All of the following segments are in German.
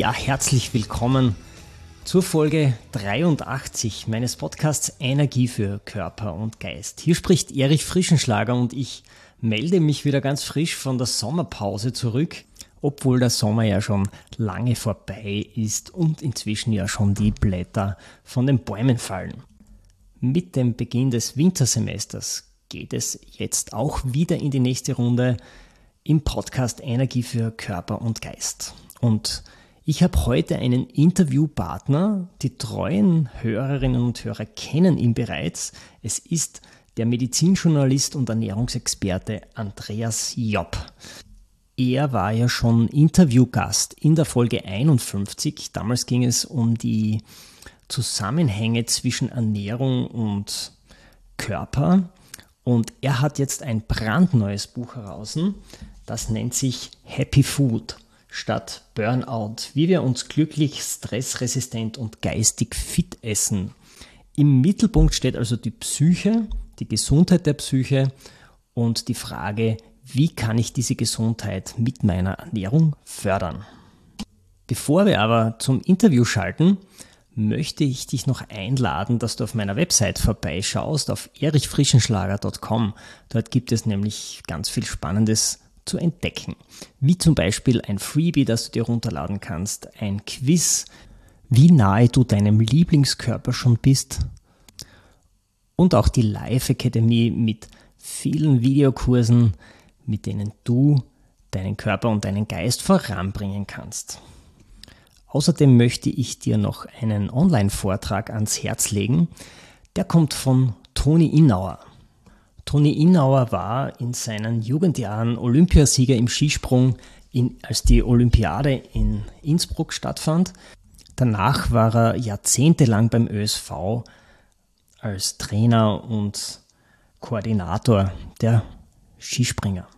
Ja, herzlich willkommen zur Folge 83 meines Podcasts Energie für Körper und Geist. Hier spricht Erich Frischenschlager und ich melde mich wieder ganz frisch von der Sommerpause zurück, obwohl der Sommer ja schon lange vorbei ist und inzwischen ja schon die Blätter von den Bäumen fallen. Mit dem Beginn des Wintersemesters geht es jetzt auch wieder in die nächste Runde im Podcast Energie für Körper und Geist. Und ich habe heute einen Interviewpartner. Die treuen Hörerinnen und Hörer kennen ihn bereits. Es ist der Medizinjournalist und Ernährungsexperte Andreas Jopp. Er war ja schon Interviewgast in der Folge 51. Damals ging es um die Zusammenhänge zwischen Ernährung und Körper. Und er hat jetzt ein brandneues Buch heraus. Das nennt sich Happy Food statt Burnout, wie wir uns glücklich, stressresistent und geistig fit essen. Im Mittelpunkt steht also die Psyche, die Gesundheit der Psyche und die Frage, wie kann ich diese Gesundheit mit meiner Ernährung fördern. Bevor wir aber zum Interview schalten, möchte ich dich noch einladen, dass du auf meiner Website vorbeischaust, auf erichfrischenschlager.com. Dort gibt es nämlich ganz viel Spannendes zu entdecken. Wie zum Beispiel ein Freebie, das du dir runterladen kannst, ein Quiz, wie nahe du deinem Lieblingskörper schon bist und auch die Live Academy mit vielen Videokursen, mit denen du deinen Körper und deinen Geist voranbringen kannst. Außerdem möchte ich dir noch einen Online-Vortrag ans Herz legen. Der kommt von Toni Innauer. Toni Innauer war in seinen Jugendjahren Olympiasieger im Skisprung, in, als die Olympiade in Innsbruck stattfand. Danach war er jahrzehntelang beim ÖSV als Trainer und Koordinator der Skispringer.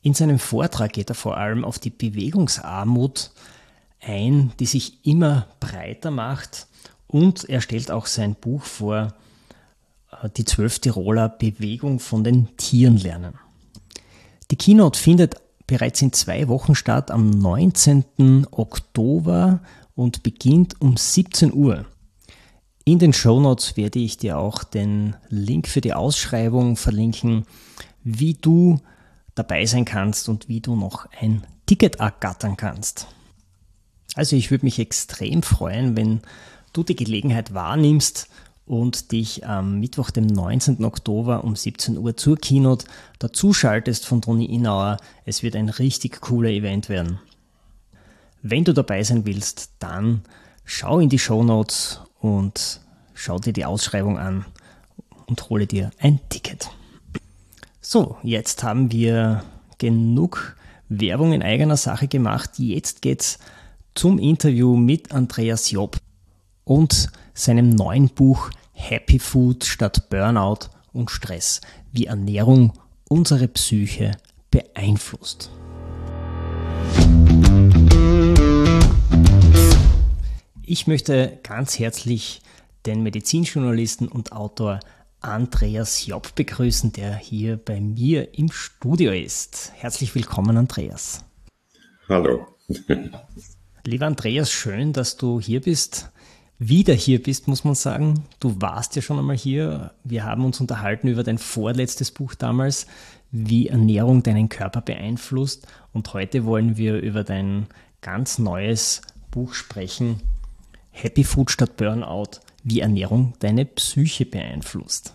In seinem Vortrag geht er vor allem auf die Bewegungsarmut ein, die sich immer breiter macht und er stellt auch sein Buch vor, die zwölf Tiroler Bewegung von den Tieren lernen. Die Keynote findet bereits in zwei Wochen statt, am 19. Oktober und beginnt um 17 Uhr. In den Show Notes werde ich dir auch den Link für die Ausschreibung verlinken, wie du dabei sein kannst und wie du noch ein Ticket ergattern kannst. Also ich würde mich extrem freuen, wenn du die Gelegenheit wahrnimmst und dich am Mittwoch, dem 19. Oktober um 17 Uhr zur Keynote dazuschaltest von Toni Inauer. Es wird ein richtig cooler Event werden. Wenn du dabei sein willst, dann schau in die Show Notes und schau dir die Ausschreibung an und hole dir ein Ticket. So, jetzt haben wir genug Werbung in eigener Sache gemacht. Jetzt geht's zum Interview mit Andreas Job und seinem neuen Buch Happy Food statt Burnout und Stress, wie Ernährung unsere Psyche beeinflusst. Ich möchte ganz herzlich den Medizinjournalisten und Autor Andreas Job begrüßen, der hier bei mir im Studio ist. Herzlich willkommen, Andreas. Hallo. Lieber Andreas, schön, dass du hier bist wieder hier bist, muss man sagen. Du warst ja schon einmal hier. Wir haben uns unterhalten über dein vorletztes Buch damals, wie Ernährung deinen Körper beeinflusst. Und heute wollen wir über dein ganz neues Buch sprechen, Happy Food statt Burnout, wie Ernährung deine Psyche beeinflusst.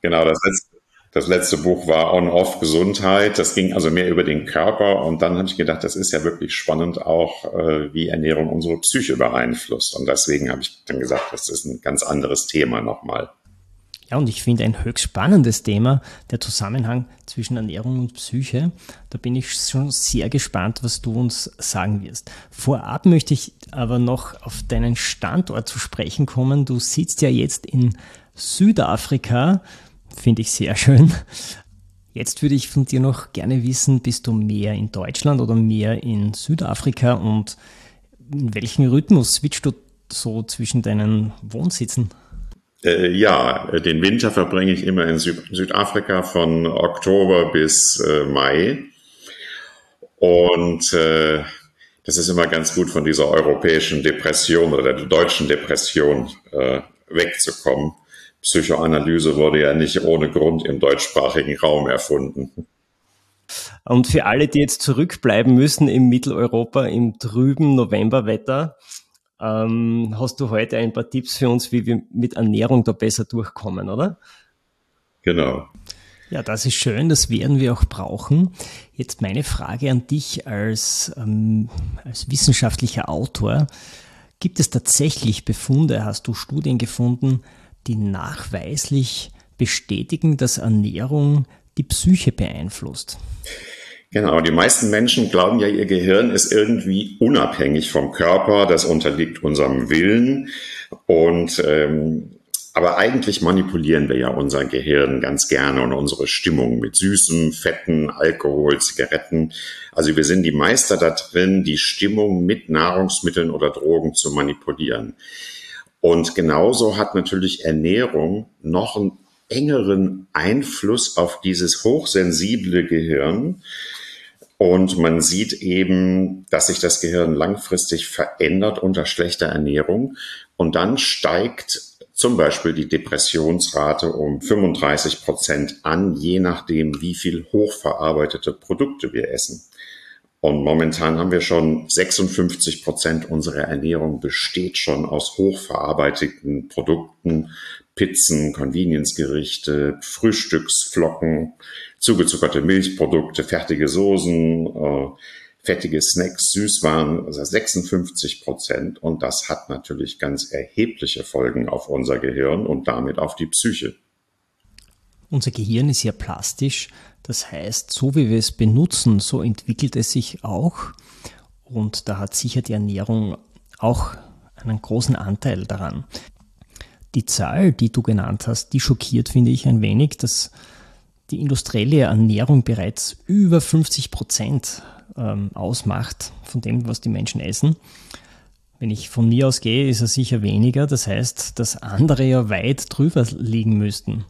Genau, das letzte das letzte Buch war On-Off Gesundheit. Das ging also mehr über den Körper. Und dann habe ich gedacht, das ist ja wirklich spannend auch, äh, wie Ernährung unsere Psyche beeinflusst. Und deswegen habe ich dann gesagt, das ist ein ganz anderes Thema nochmal. Ja, und ich finde ein höchst spannendes Thema, der Zusammenhang zwischen Ernährung und Psyche. Da bin ich schon sehr gespannt, was du uns sagen wirst. Vorab möchte ich aber noch auf deinen Standort zu sprechen kommen. Du sitzt ja jetzt in Südafrika, finde ich sehr schön. Jetzt würde ich von dir noch gerne wissen, bist du mehr in Deutschland oder mehr in Südafrika und in welchem Rhythmus switchst du so zwischen deinen Wohnsitzen? Äh, ja, den Winter verbringe ich immer in Süd Südafrika von Oktober bis äh, Mai. Und äh, das ist immer ganz gut von dieser europäischen Depression oder der deutschen Depression äh, wegzukommen. Psychoanalyse wurde ja nicht ohne Grund im deutschsprachigen Raum erfunden. Und für alle, die jetzt zurückbleiben müssen im Mitteleuropa im trüben Novemberwetter, ähm, hast du heute ein paar Tipps für uns, wie wir mit Ernährung da besser durchkommen, oder? Genau. Ja, das ist schön, das werden wir auch brauchen. Jetzt meine Frage an dich als, ähm, als wissenschaftlicher Autor. Gibt es tatsächlich Befunde, hast du Studien gefunden, die nachweislich bestätigen, dass Ernährung die Psyche beeinflusst? Genau, die meisten Menschen glauben ja, ihr Gehirn ist irgendwie unabhängig vom Körper, das unterliegt unserem Willen. Und ähm, aber eigentlich manipulieren wir ja unser Gehirn ganz gerne und unsere Stimmung mit Süßen, Fetten, Alkohol, Zigaretten. Also wir sind die Meister da drin, die Stimmung mit Nahrungsmitteln oder Drogen zu manipulieren. Und genauso hat natürlich Ernährung noch einen engeren Einfluss auf dieses hochsensible Gehirn. Und man sieht eben, dass sich das Gehirn langfristig verändert unter schlechter Ernährung. Und dann steigt zum Beispiel die Depressionsrate um 35 Prozent an, je nachdem, wie viel hochverarbeitete Produkte wir essen. Und momentan haben wir schon 56 Prozent unserer Ernährung besteht schon aus hochverarbeiteten Produkten, Pizzen, Convenience-Gerichte, Frühstücksflocken, zugezuckerte Milchprodukte, fertige Soßen, äh, fettige Snacks, Süßwaren, also 56 Prozent. Und das hat natürlich ganz erhebliche Folgen auf unser Gehirn und damit auf die Psyche. Unser Gehirn ist ja plastisch. Das heißt, so wie wir es benutzen, so entwickelt es sich auch. Und da hat sicher die Ernährung auch einen großen Anteil daran. Die Zahl, die du genannt hast, die schockiert, finde ich, ein wenig, dass die industrielle Ernährung bereits über 50 Prozent ähm, ausmacht von dem, was die Menschen essen. Wenn ich von mir aus gehe, ist er sicher weniger. Das heißt, dass andere ja weit drüber liegen müssten.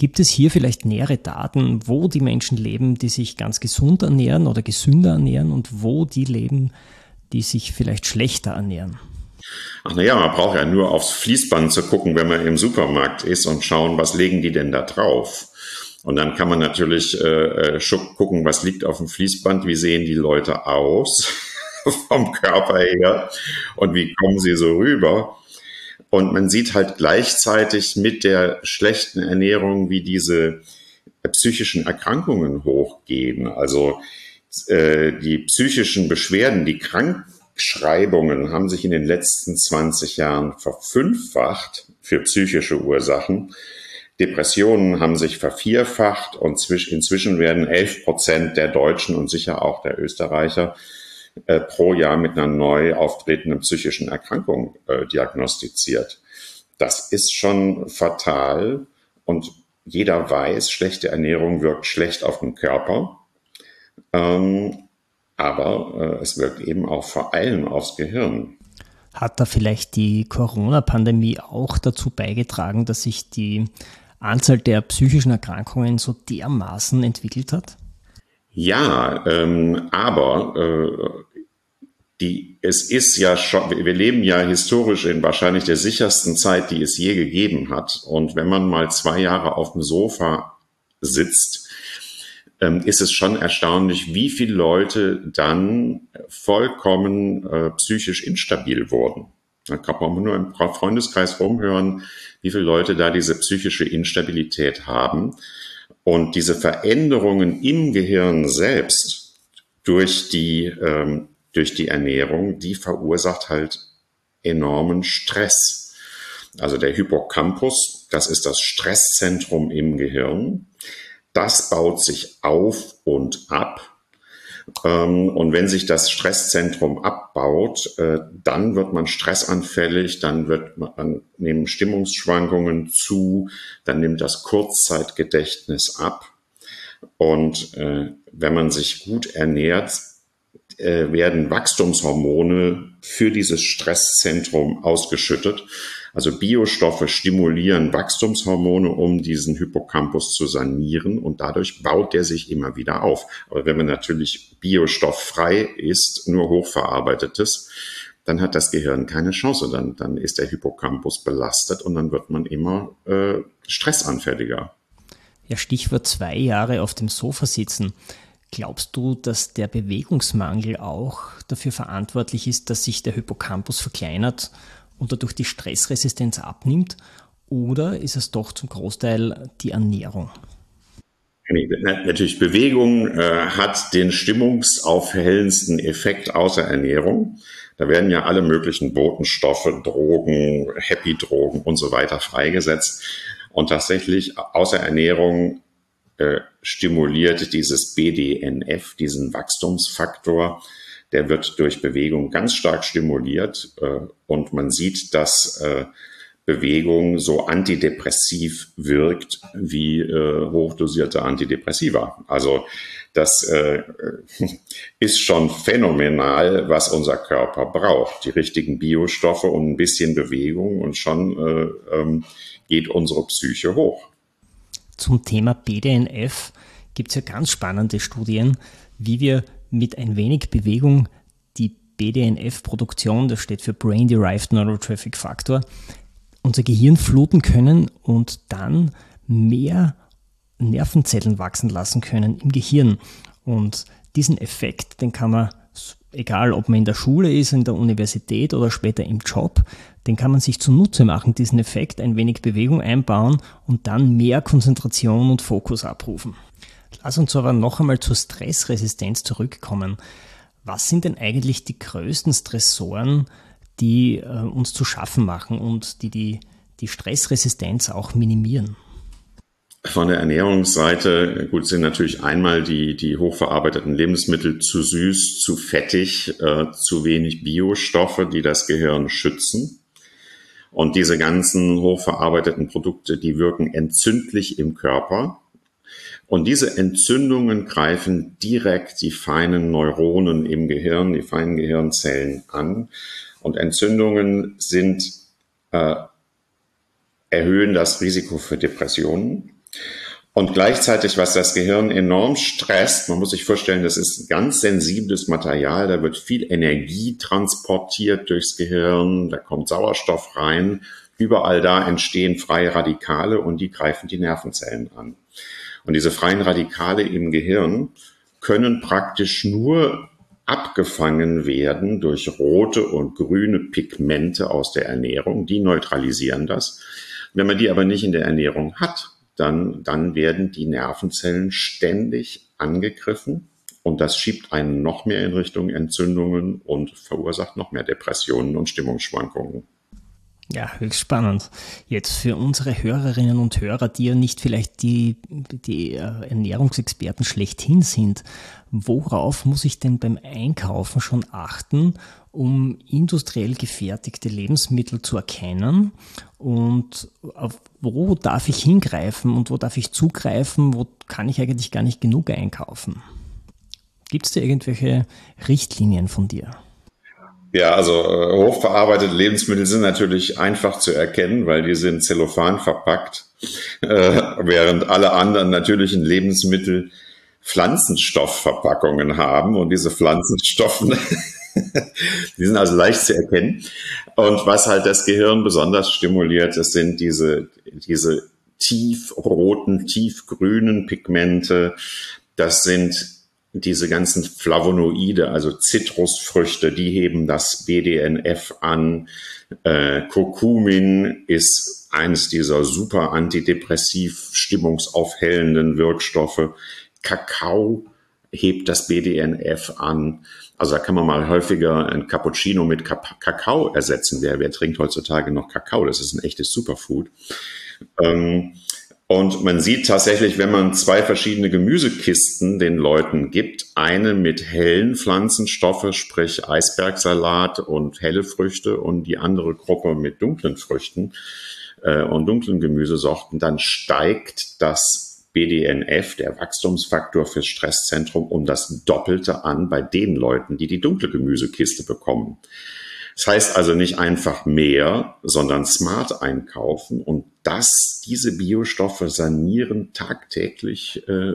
Gibt es hier vielleicht nähere Daten, wo die Menschen leben, die sich ganz gesund ernähren oder gesünder ernähren und wo die leben, die sich vielleicht schlechter ernähren? Ach naja, man braucht ja nur aufs Fließband zu gucken, wenn man im Supermarkt ist und schauen, was legen die denn da drauf. Und dann kann man natürlich äh, äh gucken, was liegt auf dem Fließband, wie sehen die Leute aus vom Körper her und wie kommen sie so rüber. Und man sieht halt gleichzeitig mit der schlechten Ernährung, wie diese psychischen Erkrankungen hochgehen. Also äh, die psychischen Beschwerden, die Krankschreibungen haben sich in den letzten 20 Jahren verfünffacht für psychische Ursachen. Depressionen haben sich vervierfacht und inzwischen werden 11 Prozent der Deutschen und sicher auch der Österreicher äh, pro Jahr mit einer neu auftretenden psychischen Erkrankung äh, diagnostiziert. Das ist schon fatal und jeder weiß, schlechte Ernährung wirkt schlecht auf den Körper. Ähm, aber äh, es wirkt eben auch vor allem aufs Gehirn. Hat da vielleicht die Corona-Pandemie auch dazu beigetragen, dass sich die Anzahl der psychischen Erkrankungen so dermaßen entwickelt hat? Ja, ähm, aber äh, die, es ist ja schon, wir leben ja historisch in wahrscheinlich der sichersten Zeit, die es je gegeben hat. Und wenn man mal zwei Jahre auf dem Sofa sitzt, ähm, ist es schon erstaunlich, wie viele Leute dann vollkommen äh, psychisch instabil wurden. Da kann man nur im Freundeskreis rumhören, wie viele Leute da diese psychische Instabilität haben. Und diese Veränderungen im Gehirn selbst durch die, ähm, durch die Ernährung, die verursacht halt enormen Stress. Also der Hippocampus Das ist das Stresszentrum im Gehirn. Das baut sich auf und ab. Ähm, und wenn sich das Stresszentrum abbaut, äh, dann wird man stressanfällig, dann wird man, nehmen Stimmungsschwankungen zu, dann nimmt das Kurzzeitgedächtnis ab. Und äh, wenn man sich gut ernährt, äh, werden Wachstumshormone für dieses Stresszentrum ausgeschüttet. Also Biostoffe stimulieren Wachstumshormone, um diesen Hippocampus zu sanieren und dadurch baut der sich immer wieder auf. Aber wenn man natürlich biostofffrei isst, nur hochverarbeitetes, dann hat das Gehirn keine Chance. Dann, dann ist der Hippocampus belastet und dann wird man immer äh, stressanfälliger. Ja, Stichwort zwei Jahre auf dem Sofa sitzen. Glaubst du, dass der Bewegungsmangel auch dafür verantwortlich ist, dass sich der Hippocampus verkleinert und dadurch die Stressresistenz abnimmt? Oder ist es doch zum Großteil die Ernährung? Natürlich, Bewegung äh, hat den stimmungsaufhellendsten Effekt außer Ernährung. Da werden ja alle möglichen Botenstoffe, Drogen, Happy-Drogen und so weiter freigesetzt. Und tatsächlich, außer Ernährung äh, stimuliert dieses BDNF, diesen Wachstumsfaktor, der wird durch Bewegung ganz stark stimuliert äh, und man sieht, dass äh, Bewegung so antidepressiv wirkt wie äh, hochdosierte Antidepressiva. Also das äh, ist schon phänomenal, was unser Körper braucht. Die richtigen Biostoffe und ein bisschen Bewegung und schon äh, ähm, geht unsere Psyche hoch. Zum Thema BDNF gibt es ja ganz spannende Studien, wie wir mit ein wenig Bewegung die BDNF-Produktion, das steht für Brain Derived Neurotraffic Factor, unser Gehirn fluten können und dann mehr Nervenzellen wachsen lassen können im Gehirn. Und diesen Effekt, den kann man, egal ob man in der Schule ist, in der Universität oder später im Job, den kann man sich zunutze machen, diesen Effekt, ein wenig Bewegung einbauen und dann mehr Konzentration und Fokus abrufen. Lass uns aber noch einmal zur Stressresistenz zurückkommen. Was sind denn eigentlich die größten Stressoren, die äh, uns zu schaffen machen und die, die die Stressresistenz auch minimieren? Von der Ernährungsseite, gut, sind natürlich einmal die, die hochverarbeiteten Lebensmittel zu süß, zu fettig, äh, zu wenig Biostoffe, die das Gehirn schützen. Und diese ganzen hochverarbeiteten Produkte, die wirken entzündlich im Körper. Und diese Entzündungen greifen direkt die feinen Neuronen im Gehirn, die feinen Gehirnzellen an. Und Entzündungen sind, äh, erhöhen das Risiko für Depressionen. Und gleichzeitig, was das Gehirn enorm stresst, man muss sich vorstellen, das ist ganz sensibles Material, da wird viel Energie transportiert durchs Gehirn, da kommt Sauerstoff rein, überall da entstehen freie Radikale und die greifen die Nervenzellen an. Und diese freien Radikale im Gehirn können praktisch nur abgefangen werden durch rote und grüne Pigmente aus der Ernährung, die neutralisieren das. Wenn man die aber nicht in der Ernährung hat, dann, dann werden die Nervenzellen ständig angegriffen und das schiebt einen noch mehr in Richtung Entzündungen und verursacht noch mehr Depressionen und Stimmungsschwankungen. Ja, höchst spannend. Jetzt für unsere Hörerinnen und Hörer, die ja nicht vielleicht die, die äh, Ernährungsexperten schlechthin sind, worauf muss ich denn beim Einkaufen schon achten, um industriell gefertigte Lebensmittel zu erkennen? Und wo darf ich hingreifen und wo darf ich zugreifen? Wo kann ich eigentlich gar nicht genug einkaufen? Gibt es da irgendwelche Richtlinien von dir? Ja, also äh, hochverarbeitete Lebensmittel sind natürlich einfach zu erkennen, weil die sind Zellophan verpackt, äh, während alle anderen natürlichen Lebensmittel Pflanzenstoffverpackungen haben und diese Pflanzenstoffen, die sind also leicht zu erkennen. Und was halt das Gehirn besonders stimuliert, das sind diese, diese tiefroten, tiefgrünen Pigmente. Das sind diese ganzen Flavonoide, also Zitrusfrüchte, die heben das BDNF an. Äh, Kurkumin ist eines dieser super antidepressiv stimmungsaufhellenden Wirkstoffe. Kakao hebt das BDNF an. Also da kann man mal häufiger ein Cappuccino mit Kakao ersetzen. Wer, wer trinkt heutzutage noch Kakao? Das ist ein echtes Superfood. Ähm, und man sieht tatsächlich, wenn man zwei verschiedene Gemüsekisten den Leuten gibt, eine mit hellen Pflanzenstoffe, sprich Eisbergsalat und helle Früchte und die andere Gruppe mit dunklen Früchten äh, und dunklen Gemüsesorten, dann steigt das BDNF, der Wachstumsfaktor fürs Stresszentrum, um das Doppelte an bei den Leuten, die die dunkle Gemüsekiste bekommen. Das heißt also nicht einfach mehr, sondern smart einkaufen und das, diese Biostoffe sanieren tagtäglich äh,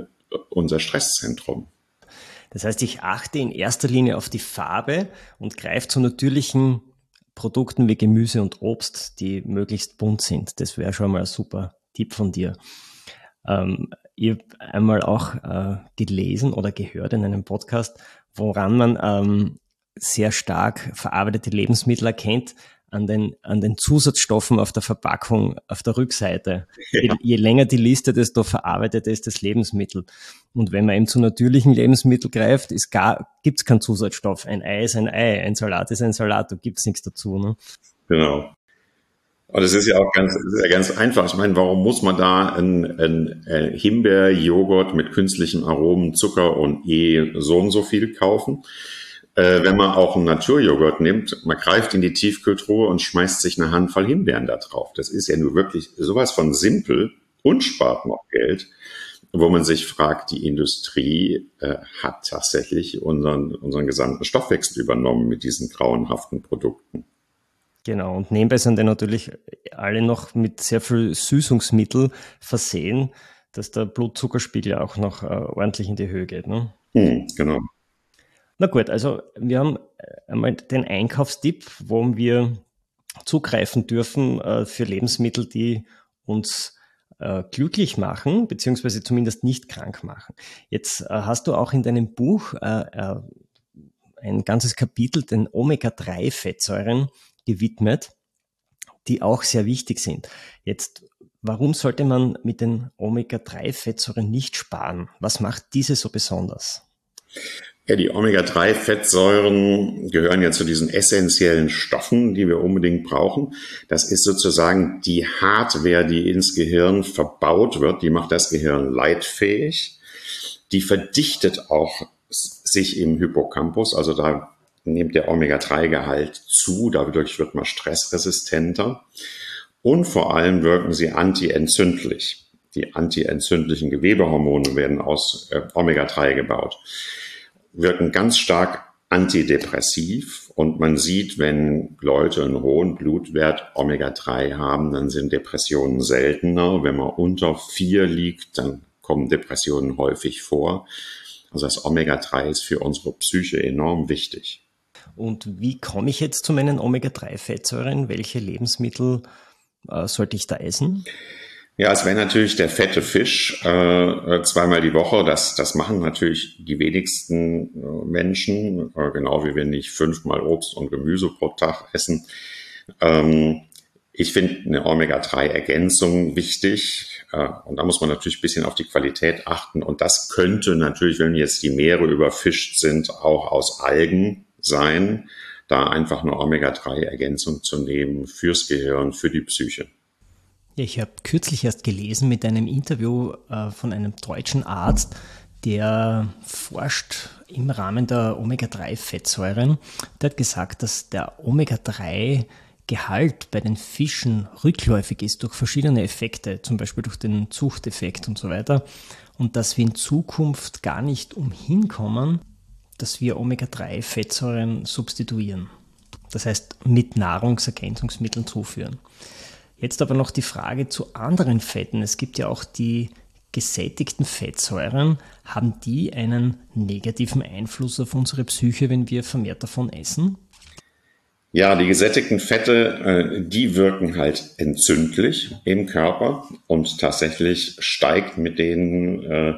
unser Stresszentrum. Das heißt, ich achte in erster Linie auf die Farbe und greife zu natürlichen Produkten wie Gemüse und Obst, die möglichst bunt sind. Das wäre schon mal ein super Tipp von dir. Ähm, ich habe einmal auch äh, gelesen oder gehört in einem Podcast, woran man ähm, sehr stark verarbeitete Lebensmittel erkennt an den, an den Zusatzstoffen auf der Verpackung auf der Rückseite. Ja. Je, je, länger die Liste, desto verarbeitet ist das Lebensmittel. Und wenn man eben zu natürlichen Lebensmitteln greift, ist gar, gibt's keinen Zusatzstoff. Ein Ei ist ein Ei, ein Salat ist ein Salat, da gibt's nichts dazu. Ne? Genau. Und es ist ja auch ganz, ja ganz einfach. Ich meine, warum muss man da ein, ein, ein Himbeerjoghurt mit künstlichen Aromen, Zucker und eh so und so viel kaufen? Äh, wenn man auch einen Naturjoghurt nimmt, man greift in die Tiefkühltruhe und schmeißt sich eine Handvoll Himbeeren da drauf. Das ist ja nur wirklich sowas von simpel und spart noch Geld, wo man sich fragt, die Industrie äh, hat tatsächlich unseren, unseren gesamten Stoffwechsel übernommen mit diesen grauenhaften Produkten. Genau, und nebenbei sind die natürlich alle noch mit sehr viel Süßungsmittel versehen, dass der Blutzuckerspiegel auch noch äh, ordentlich in die Höhe geht. Ne? Hm, genau. Na gut, also wir haben äh, einmal den Einkaufstipp, wo wir zugreifen dürfen äh, für Lebensmittel, die uns äh, glücklich machen, beziehungsweise zumindest nicht krank machen. Jetzt äh, hast du auch in deinem Buch äh, äh, ein ganzes Kapitel den Omega-3-Fettsäuren gewidmet, die auch sehr wichtig sind. Jetzt, warum sollte man mit den Omega-3-Fettsäuren nicht sparen? Was macht diese so besonders? Ja, die Omega-3-Fettsäuren gehören ja zu diesen essentiellen Stoffen, die wir unbedingt brauchen. Das ist sozusagen die Hardware, die ins Gehirn verbaut wird. Die macht das Gehirn leitfähig. Die verdichtet auch sich im Hippocampus. Also da nimmt der Omega-3-Gehalt zu. Dadurch wird man stressresistenter. Und vor allem wirken sie antientzündlich. Die antientzündlichen Gewebehormone werden aus äh, Omega-3 gebaut wirken ganz stark antidepressiv und man sieht, wenn Leute einen hohen Blutwert Omega-3 haben, dann sind Depressionen seltener. Wenn man unter vier liegt, dann kommen Depressionen häufig vor. Also das Omega-3 ist für unsere Psyche enorm wichtig. Und wie komme ich jetzt zu meinen Omega-3-Fettsäuren? Welche Lebensmittel äh, sollte ich da essen? Ja, es wäre natürlich der fette Fisch äh, zweimal die Woche. Das, das machen natürlich die wenigsten äh, Menschen, äh, genau wie wir nicht fünfmal Obst und Gemüse pro Tag essen. Ähm, ich finde eine Omega-3-Ergänzung wichtig. Äh, und da muss man natürlich ein bisschen auf die Qualität achten. Und das könnte natürlich, wenn jetzt die Meere überfischt sind, auch aus Algen sein, da einfach eine Omega-3-Ergänzung zu nehmen fürs Gehirn, für die Psyche. Ja, ich habe kürzlich erst gelesen mit einem Interview äh, von einem deutschen Arzt, der forscht im Rahmen der Omega-3-Fettsäuren. Der hat gesagt, dass der Omega-3-Gehalt bei den Fischen rückläufig ist durch verschiedene Effekte, zum Beispiel durch den Zuchteffekt und so weiter. Und dass wir in Zukunft gar nicht umhin kommen, dass wir Omega-3-Fettsäuren substituieren. Das heißt, mit Nahrungsergänzungsmitteln zuführen. Jetzt aber noch die Frage zu anderen Fetten. Es gibt ja auch die gesättigten Fettsäuren. Haben die einen negativen Einfluss auf unsere Psyche, wenn wir vermehrt davon essen? Ja, die gesättigten Fette, äh, die wirken halt entzündlich im Körper und tatsächlich steigt mit denen äh,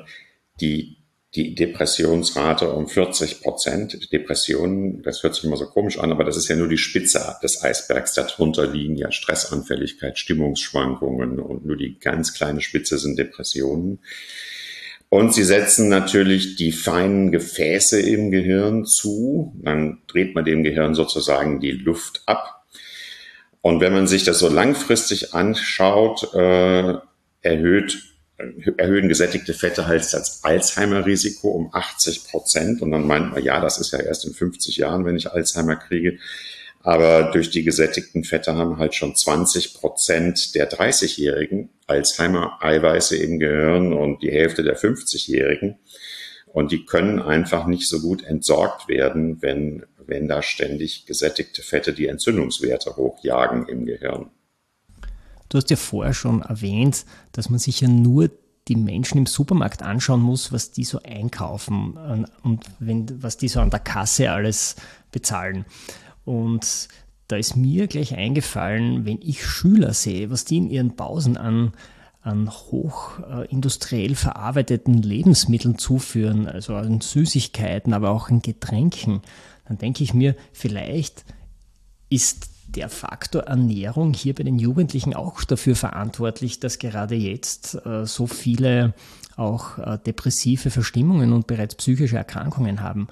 die die Depressionsrate um 40 Prozent. Depressionen, das hört sich immer so komisch an, aber das ist ja nur die Spitze des Eisbergs. Darunter liegen ja Stressanfälligkeit, Stimmungsschwankungen und nur die ganz kleine Spitze sind Depressionen. Und sie setzen natürlich die feinen Gefäße im Gehirn zu. Dann dreht man dem Gehirn sozusagen die Luft ab. Und wenn man sich das so langfristig anschaut, äh, erhöht, erhöhen gesättigte Fette halt das Alzheimer-Risiko um 80 Prozent. Und dann meint man, ja, das ist ja erst in 50 Jahren, wenn ich Alzheimer kriege. Aber durch die gesättigten Fette haben halt schon 20 Prozent der 30-Jährigen Alzheimer-Eiweiße im Gehirn und die Hälfte der 50-Jährigen. Und die können einfach nicht so gut entsorgt werden, wenn, wenn da ständig gesättigte Fette die Entzündungswerte hochjagen im Gehirn. Du hast ja vorher schon erwähnt, dass man sich ja nur die Menschen im Supermarkt anschauen muss, was die so einkaufen und wenn, was die so an der Kasse alles bezahlen. Und da ist mir gleich eingefallen, wenn ich Schüler sehe, was die in ihren Pausen an, an hochindustriell verarbeiteten Lebensmitteln zuführen, also an Süßigkeiten, aber auch an Getränken, dann denke ich mir, vielleicht ist der Faktor Ernährung hier bei den Jugendlichen auch dafür verantwortlich, dass gerade jetzt äh, so viele auch äh, depressive Verstimmungen und bereits psychische Erkrankungen haben.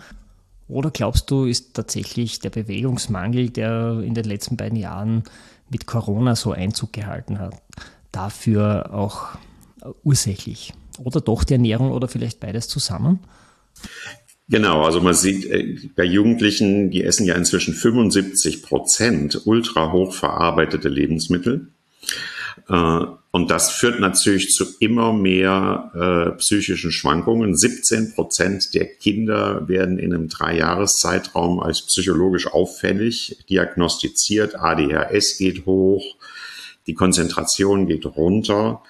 Oder glaubst du, ist tatsächlich der Bewegungsmangel, der in den letzten beiden Jahren mit Corona so Einzug gehalten hat, dafür auch ursächlich? Oder doch die Ernährung oder vielleicht beides zusammen? Genau, also man sieht äh, bei Jugendlichen, die essen ja inzwischen 75 Prozent ultra hoch verarbeitete Lebensmittel. Äh, und das führt natürlich zu immer mehr äh, psychischen Schwankungen. 17 Prozent der Kinder werden in einem Dreijahreszeitraum als psychologisch auffällig diagnostiziert. ADHS geht hoch, die Konzentration geht runter.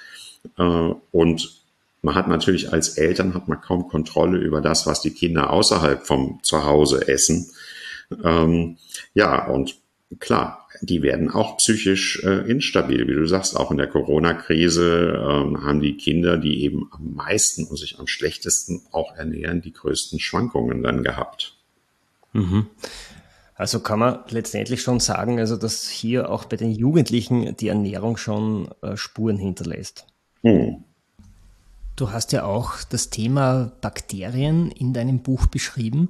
Und man hat natürlich als Eltern hat man kaum Kontrolle über das, was die Kinder außerhalb vom Zuhause essen. Ähm, ja, und klar, die werden auch psychisch äh, instabil. Wie du sagst, auch in der Corona-Krise äh, haben die Kinder, die eben am meisten und sich am schlechtesten auch ernähren, die größten Schwankungen dann gehabt. Mhm. Also kann man letztendlich schon sagen, also dass hier auch bei den Jugendlichen die Ernährung schon äh, Spuren hinterlässt. Mhm. Du hast ja auch das Thema Bakterien in deinem Buch beschrieben.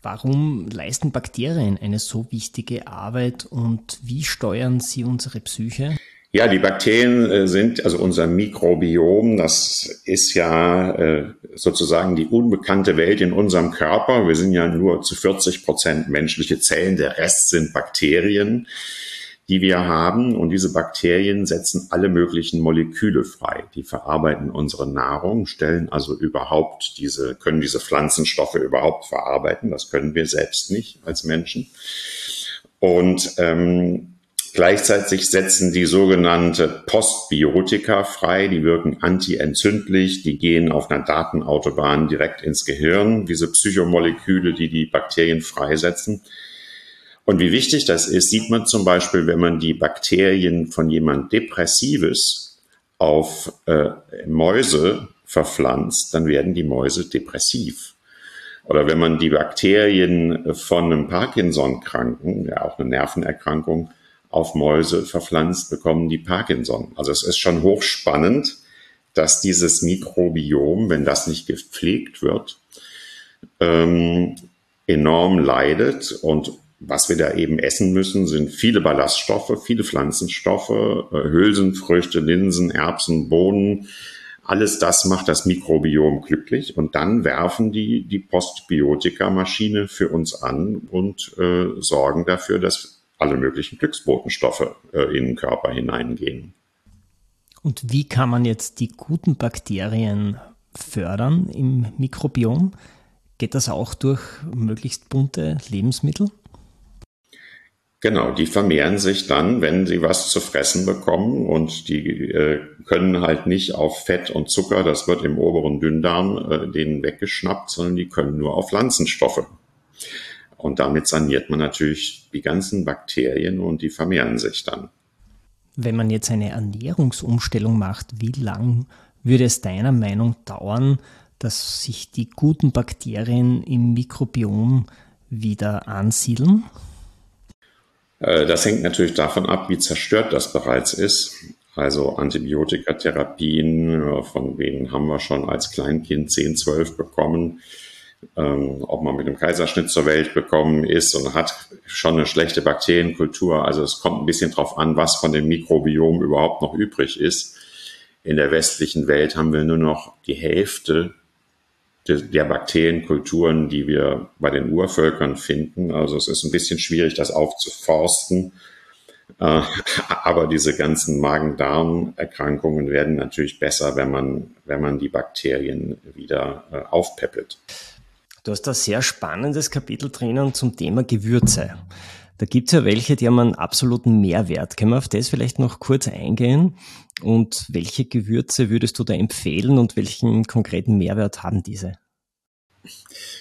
Warum leisten Bakterien eine so wichtige Arbeit und wie steuern sie unsere Psyche? Ja, die Bakterien äh, sind, also unser Mikrobiom, das ist ja äh, sozusagen die unbekannte Welt in unserem Körper. Wir sind ja nur zu 40 Prozent menschliche Zellen, der Rest sind Bakterien die wir haben. Und diese Bakterien setzen alle möglichen Moleküle frei. Die verarbeiten unsere Nahrung, stellen also überhaupt diese, können diese Pflanzenstoffe überhaupt verarbeiten. Das können wir selbst nicht als Menschen. Und ähm, Gleichzeitig setzen die sogenannte Postbiotika frei, die wirken antientzündlich, die gehen auf einer Datenautobahn direkt ins Gehirn, diese Psychomoleküle, die die Bakterien freisetzen. Und wie wichtig das ist, sieht man zum Beispiel, wenn man die Bakterien von jemand Depressives auf äh, Mäuse verpflanzt, dann werden die Mäuse depressiv. Oder wenn man die Bakterien von einem Parkinson-Kranken, ja auch eine Nervenerkrankung, auf Mäuse verpflanzt, bekommen die Parkinson. Also es ist schon hochspannend, dass dieses Mikrobiom, wenn das nicht gepflegt wird, ähm, enorm leidet und was wir da eben essen müssen, sind viele Ballaststoffe, viele Pflanzenstoffe, äh, Hülsenfrüchte, Linsen, Erbsen, Bohnen. Alles das macht das Mikrobiom glücklich und dann werfen die die Postbiotika-Maschine für uns an und äh, sorgen dafür, dass alle möglichen Glücksbotenstoffe äh, in den Körper hineingehen. Und wie kann man jetzt die guten Bakterien fördern im Mikrobiom? Geht das auch durch möglichst bunte Lebensmittel? Genau, die vermehren sich dann, wenn sie was zu fressen bekommen und die äh, können halt nicht auf Fett und Zucker, das wird im oberen Dünndarm äh, denen weggeschnappt, sondern die können nur auf Pflanzenstoffe. Und damit saniert man natürlich die ganzen Bakterien und die vermehren sich dann. Wenn man jetzt eine Ernährungsumstellung macht, wie lang würde es deiner Meinung dauern, dass sich die guten Bakterien im Mikrobiom wieder ansiedeln? Äh, das hängt natürlich davon ab, wie zerstört das bereits ist. Also Antibiotikatherapien, äh, von denen haben wir schon als Kleinkind 10, 12 bekommen. ähm, ob man mit dem Kaiserschnitt zur Welt gekommen ist und hat schon eine schlechte Bakterienkultur. Also es kommt ein bisschen drauf an, was von dem Mikrobiom überhaupt noch übrig ist. In der westlichen Welt haben wir nur noch die Hälfte der Bakterienkulturen, die wir bei den Urvölkern finden. Also es ist ein bisschen schwierig, das aufzuforsten. Äh, aber diese ganzen Magen-Darm-Erkrankungen werden natürlich besser, wenn man, wenn man die Bakterien wieder äh, aufpäppelt. Du hast da sehr spannendes Kapitel drinnen zum Thema Gewürze. Da gibt es ja welche, die haben einen absoluten Mehrwert. Können wir auf das vielleicht noch kurz eingehen? Und welche Gewürze würdest du da empfehlen und welchen konkreten Mehrwert haben diese?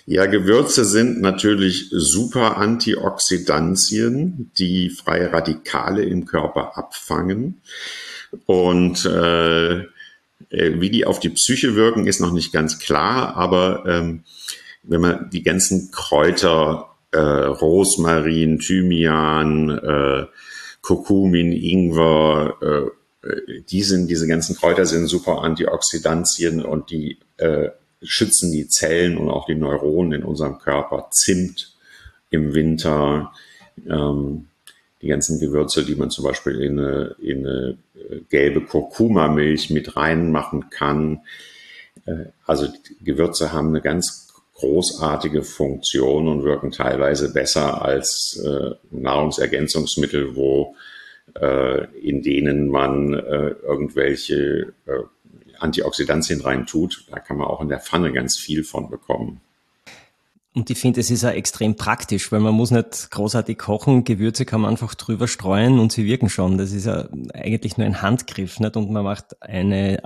Ja, Gewürze sind natürlich super Antioxidantien, die freie Radikale im Körper abfangen. Und äh, äh, wie die auf die Psyche wirken, ist noch nicht ganz klar, aber ähm, wenn man die ganzen Kräuter, äh, Rosmarin, Thymian, äh, Kurkumin, Ingwer, äh, die sind, diese ganzen Kräuter sind super Antioxidantien und die äh, schützen die Zellen und auch die Neuronen in unserem Körper. Zimt im Winter, ähm, die ganzen Gewürze, die man zum Beispiel in eine, in eine äh, gelbe Kurkuma-Milch mit reinmachen kann. Äh, also Gewürze haben eine ganz großartige Funktion und wirken teilweise besser als äh, Nahrungsergänzungsmittel, wo äh, in denen man äh, irgendwelche äh, Antioxidantien reintut. Da kann man auch in der Pfanne ganz viel von bekommen. Und ich finde, es ist ja extrem praktisch, weil man muss nicht großartig kochen. Gewürze kann man einfach drüber streuen und sie wirken schon. Das ist ja eigentlich nur ein Handgriff, nicht? Und man macht eine,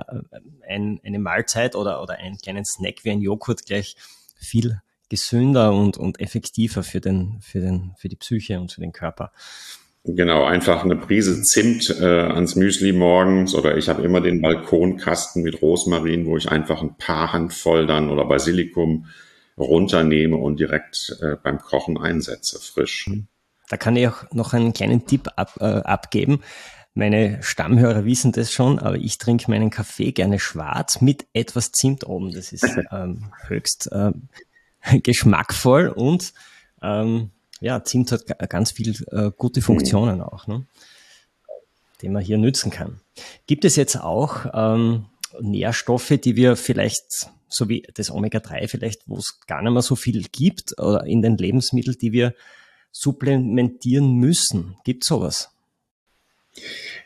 ein, eine Mahlzeit oder, oder einen kleinen Snack wie ein Joghurt gleich viel gesünder und, und effektiver für den, für den, für die Psyche und für den Körper. Genau, einfach eine Prise Zimt äh, ans Müsli morgens oder ich habe immer den Balkonkasten mit Rosmarin, wo ich einfach ein paar Handvoll dann oder Basilikum runternehme und direkt äh, beim Kochen einsetze, frisch. Da kann ich auch noch einen kleinen Tipp ab, äh, abgeben. Meine Stammhörer wissen das schon, aber ich trinke meinen Kaffee gerne schwarz mit etwas Zimt oben. Das ist ähm, höchst äh, geschmackvoll und ähm, ja, Zimt hat ganz viel äh, gute Funktionen mhm. auch, ne? die man hier nützen kann. Gibt es jetzt auch ähm, Nährstoffe, die wir vielleicht, so wie das Omega-3 vielleicht, wo es gar nicht mehr so viel gibt, oder in den Lebensmitteln, die wir supplementieren müssen? Gibt sowas?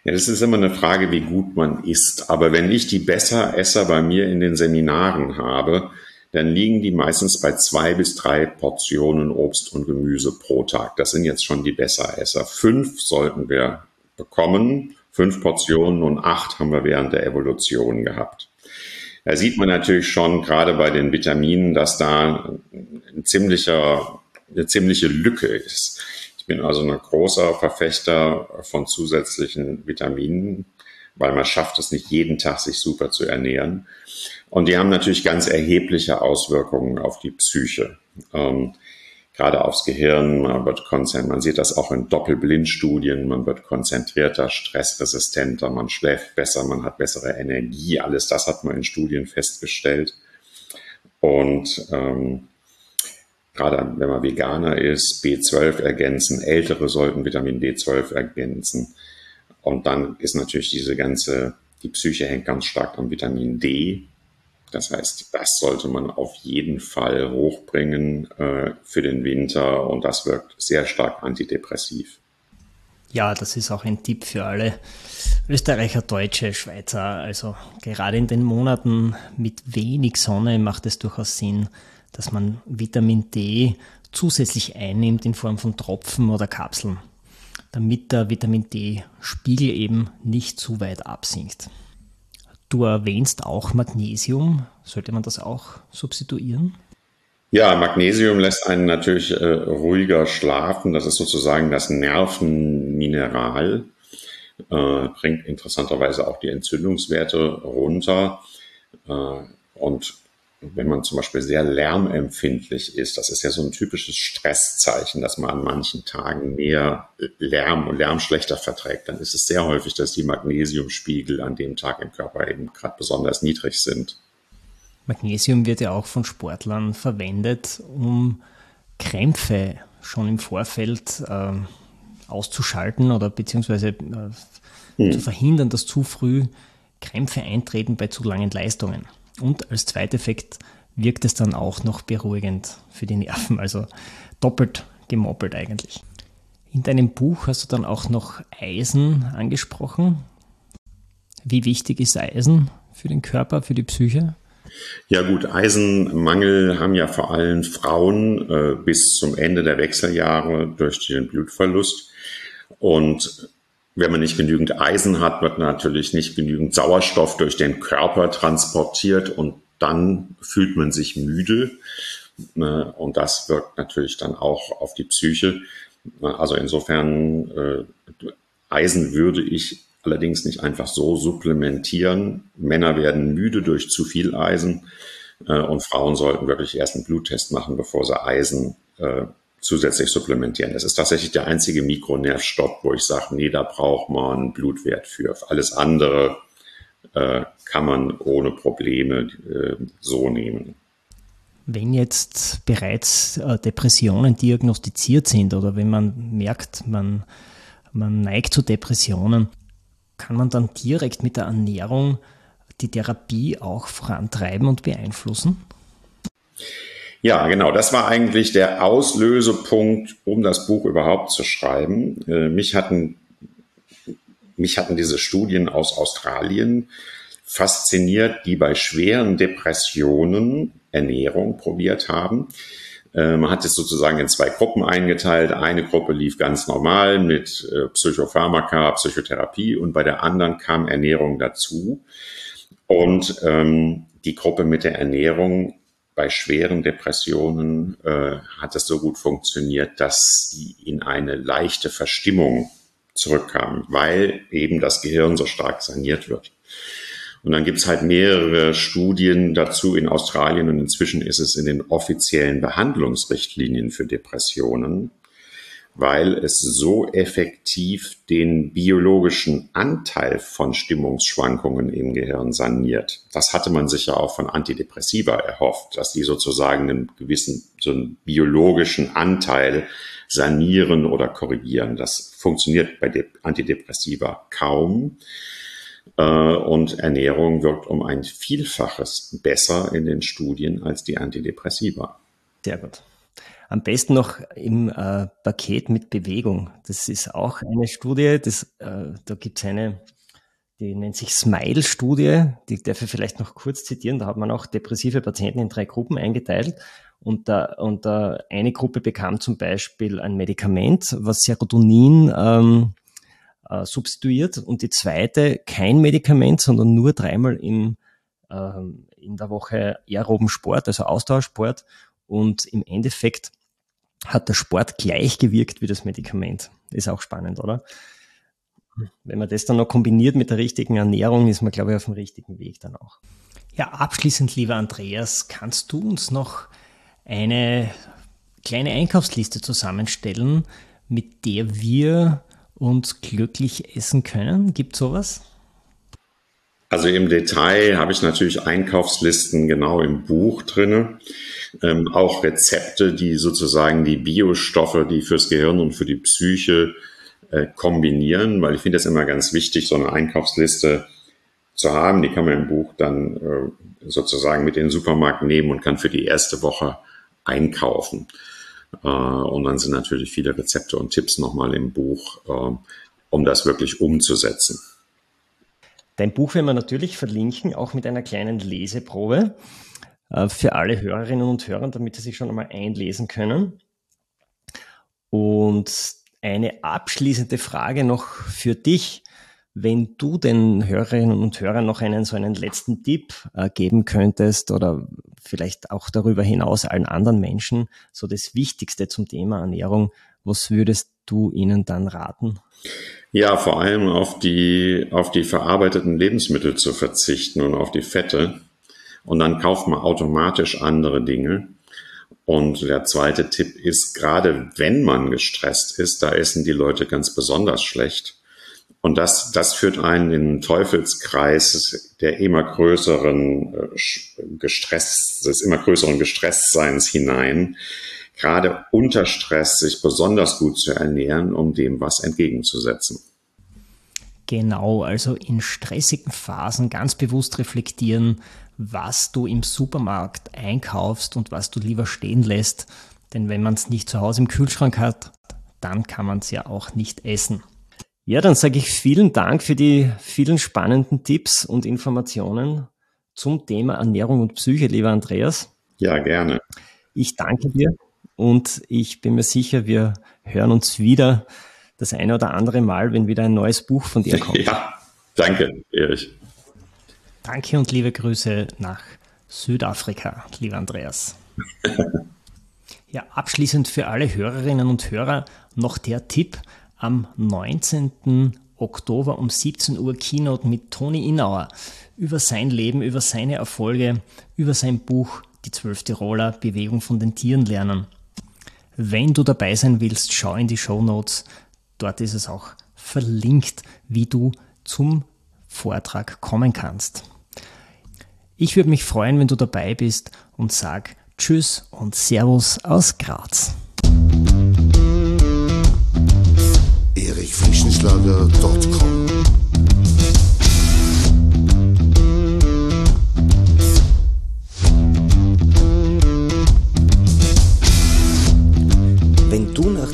Ja, das ist immer eine Frage, wie gut man isst. Aber wenn ich die Besseresser bei mir in den Seminaren habe, dann liegen die meistens bei zwei bis drei Portionen Obst und Gemüse pro Tag. Das sind jetzt schon die Besseresser. Fünf sollten wir bekommen, fünf Portionen und acht haben wir während der Evolution gehabt. Da sieht man natürlich schon gerade bei den Vitaminen, dass da ein ziemlicher, eine ziemliche Lücke ist. Ich bin also ein großer Verfechter von zusätzlichen Vitaminen, weil man schafft es nicht jeden Tag, sich super zu ernähren. Und die haben natürlich ganz erhebliche Auswirkungen auf die Psyche. Ähm, gerade aufs Gehirn, man wird konzentriert, man sieht das auch in Doppelblindstudien, man wird konzentrierter, stressresistenter, man schläft besser, man hat bessere Energie, alles das hat man in Studien festgestellt. Und ähm, gerade wenn man Veganer ist, B12 ergänzen, Ältere sollten Vitamin B12 ergänzen. Und dann ist natürlich diese ganze, die Psyche hängt ganz stark am Vitamin D. Das heißt, das sollte man auf jeden Fall hochbringen äh, für den Winter und das wirkt sehr stark antidepressiv. Ja, das ist auch ein Tipp für alle Österreicher, Deutsche, Schweizer. Also gerade in den Monaten mit wenig Sonne macht es durchaus Sinn, dass man Vitamin D zusätzlich einnimmt in Form von Tropfen oder Kapseln, damit der Vitamin D-Spiegel eben nicht zu weit absinkt. Du erwähnst auch Magnesium. Sollte man das auch substituieren? Ja, Magnesium lässt einen natürlich äh, ruhiger schlafen. Das ist sozusagen das Nervenmineral. Äh, bringt interessanterweise auch die Entzündungswerte runter. Äh, und wenn man zum Beispiel sehr lärmempfindlich ist, das ist ja so ein typisches Stresszeichen, dass man an manchen Tagen mehr Lärm und Lärm schlechter verträgt, dann ist es sehr häufig, dass die Magnesiumspiegel an dem Tag im Körper eben gerade besonders niedrig sind. Magnesium wird ja auch von Sportlern verwendet, um Krämpfe schon im Vorfeld äh, auszuschalten oder beziehungsweise äh, hm. zu verhindern, dass zu früh Krämpfe eintreten bei zu langen Leistungen. Und als Zweiteffekt wirkt es dann auch noch beruhigend für die Nerven, also doppelt gemoppelt eigentlich. In deinem Buch hast du dann auch noch Eisen angesprochen. Wie wichtig ist Eisen für den Körper, für die Psyche? Ja gut, Eisenmangel haben ja vor allem Frauen äh, bis zum Ende der Wechseljahre durch den Blutverlust. Und wenn man nicht genügend Eisen hat, wird natürlich nicht genügend Sauerstoff durch den Körper transportiert und dann fühlt man sich müde. Ne, und das wirkt natürlich dann auch auf die Psyche. Also insofern, äh, Eisen würde ich allerdings nicht einfach so supplementieren. Männer werden müde durch zu viel Eisen äh, und Frauen sollten wirklich erst einen Bluttest machen, bevor sie Eisen äh, zusätzlich supplementieren. Das ist tatsächlich der einzige Mikronervstoff, wo ich sage, nee, da braucht man einen Blutwert für. Alles andere äh, kann man ohne Probleme äh, so nehmen. Wenn jetzt bereits äh, Depressionen diagnostiziert sind oder wenn man merkt, man, man neigt zu Depressionen, kann man dann direkt mit der Ernährung die Therapie auch vorantreiben und beeinflussen? Ja, genau. Das war eigentlich der Auslösepunkt, um das Buch überhaupt zu schreiben. Äh, mich hatten, mich hatten diese Studien aus Australien fasziniert, die bei schweren Depressionen Ernährung probiert haben. Äh, man hat es sozusagen in zwei Gruppen eingeteilt. Eine Gruppe lief ganz normal mit äh, Psychopharmaka, Psychotherapie und bei der anderen kam Ernährung dazu. Und ähm, die Gruppe mit der Ernährung bei schweren Depressionen äh, hat es so gut funktioniert, dass sie in eine leichte Verstimmung zurückkamen, weil eben das Gehirn so stark saniert wird. Und dann gibt's halt mehrere Studien dazu in Australien und inzwischen ist es in den offiziellen Behandlungsrichtlinien für Depressionen, weil es so effektiv den biologischen Anteil von Stimmungsschwankungen im Gehirn saniert. Das hatte man sich ja auch von Antidepressiva erhofft, dass die sozusagen einen gewissen, so einen biologischen Anteil sanieren oder korrigieren. Das funktioniert bei Antidepressiva kaum. Äh, und Ernährung wirkt um ein Vielfaches besser in den Studien als die Antidepressiva. Sehr gut. Am besten noch im äh, Paket mit Bewegung. Das ist auch eine Studie, das, äh, da gibt es eine, die nennt sich Smile-Studie, die darf ich vielleicht noch kurz zitieren. Da hat man auch depressive Patienten in drei Gruppen eingeteilt. Und, da, und da eine Gruppe bekam zum Beispiel ein Medikament, was Serotonin ähm, äh, substituiert und die zweite kein Medikament, sondern nur dreimal im, äh, in der Woche aeroben Sport, also Ausdauersport und im Endeffekt hat der Sport gleich gewirkt wie das Medikament. Ist auch spannend, oder? Wenn man das dann noch kombiniert mit der richtigen Ernährung, ist man, glaube ich, auf dem richtigen Weg dann auch. Ja, abschließend, lieber Andreas, kannst du uns noch eine kleine Einkaufsliste zusammenstellen, mit der wir und glücklich essen können? Gibt sowas? Also im Detail habe ich natürlich Einkaufslisten genau im Buch drinne, ähm, auch Rezepte, die sozusagen die Biostoffe, die fürs Gehirn und für die Psyche äh, kombinieren, weil ich finde das immer ganz wichtig, so eine Einkaufsliste zu haben. Die kann man im Buch dann äh, sozusagen mit in den Supermarkt nehmen und kann für die erste Woche einkaufen. Äh, und dann sind natürlich viele Rezepte und Tipps nochmal im Buch, äh, um das wirklich umzusetzen. Dein Buch werden wir natürlich verlinken, auch mit einer kleinen Leseprobe äh, für alle Hörerinnen und Hörer, damit sie sich schon einmal einlesen können. Und eine abschließende Frage noch für dich. Wenn du den Hörerinnen und Hörern noch einen so einen letzten Tipp äh, geben könntest oder vielleicht auch darüber hinaus allen anderen Menschen so das Wichtigste zum Thema Ernährung, was würdest du ihnen dann raten? Ja, vor allem auf die, auf die verarbeiteten Lebensmittel zu verzichten und auf die Fette. Und dann kauft man automatisch andere Dinge. Und der zweite Tipp ist, gerade wenn man gestresst ist, da essen die Leute ganz besonders schlecht Und das, das führt einen in den Teufelskreis der immer größeren äh, Gestresst, des immer größeren Gestresstseins hinein. Gerade unter Stress sich besonders gut zu ernähren, um dem was entgegenzusetzen. Genau, also in stressigen Phasen ganz bewusst reflektieren, was du im Supermarkt einkaufst und was du lieber stehen lässt. Denn wenn man es nicht zu Hause im Kühlschrank hat, dann kann man es ja auch nicht essen. Ja, dann sage ich vielen Dank für die vielen spannenden Tipps und Informationen zum Thema Ernährung und Psyche, lieber Andreas. Ja, gerne. Ich danke dir und ich bin mir sicher, wir hören uns wieder das eine oder andere Mal, wenn wieder ein neues Buch von dir kommt. Ja, danke, Erich. Danke und liebe Grüße nach Südafrika, lieber Andreas. ja, abschließend für alle Hörerinnen und Hörer noch der Tipp, am 19. Oktober um 17 Uhr Keynote mit Toni Inauer über sein Leben, über seine Erfolge, über sein Buch Die zwölf Tiroler Bewegung von den Tieren lernen. Wenn du dabei sein willst, schau in die Show Notes. Dort ist es auch verlinkt, wie du zum Vortrag kommen kannst. Ich würde mich freuen, wenn du dabei bist und sag Tschüss und Servus aus Graz. erichfrischenschlager.com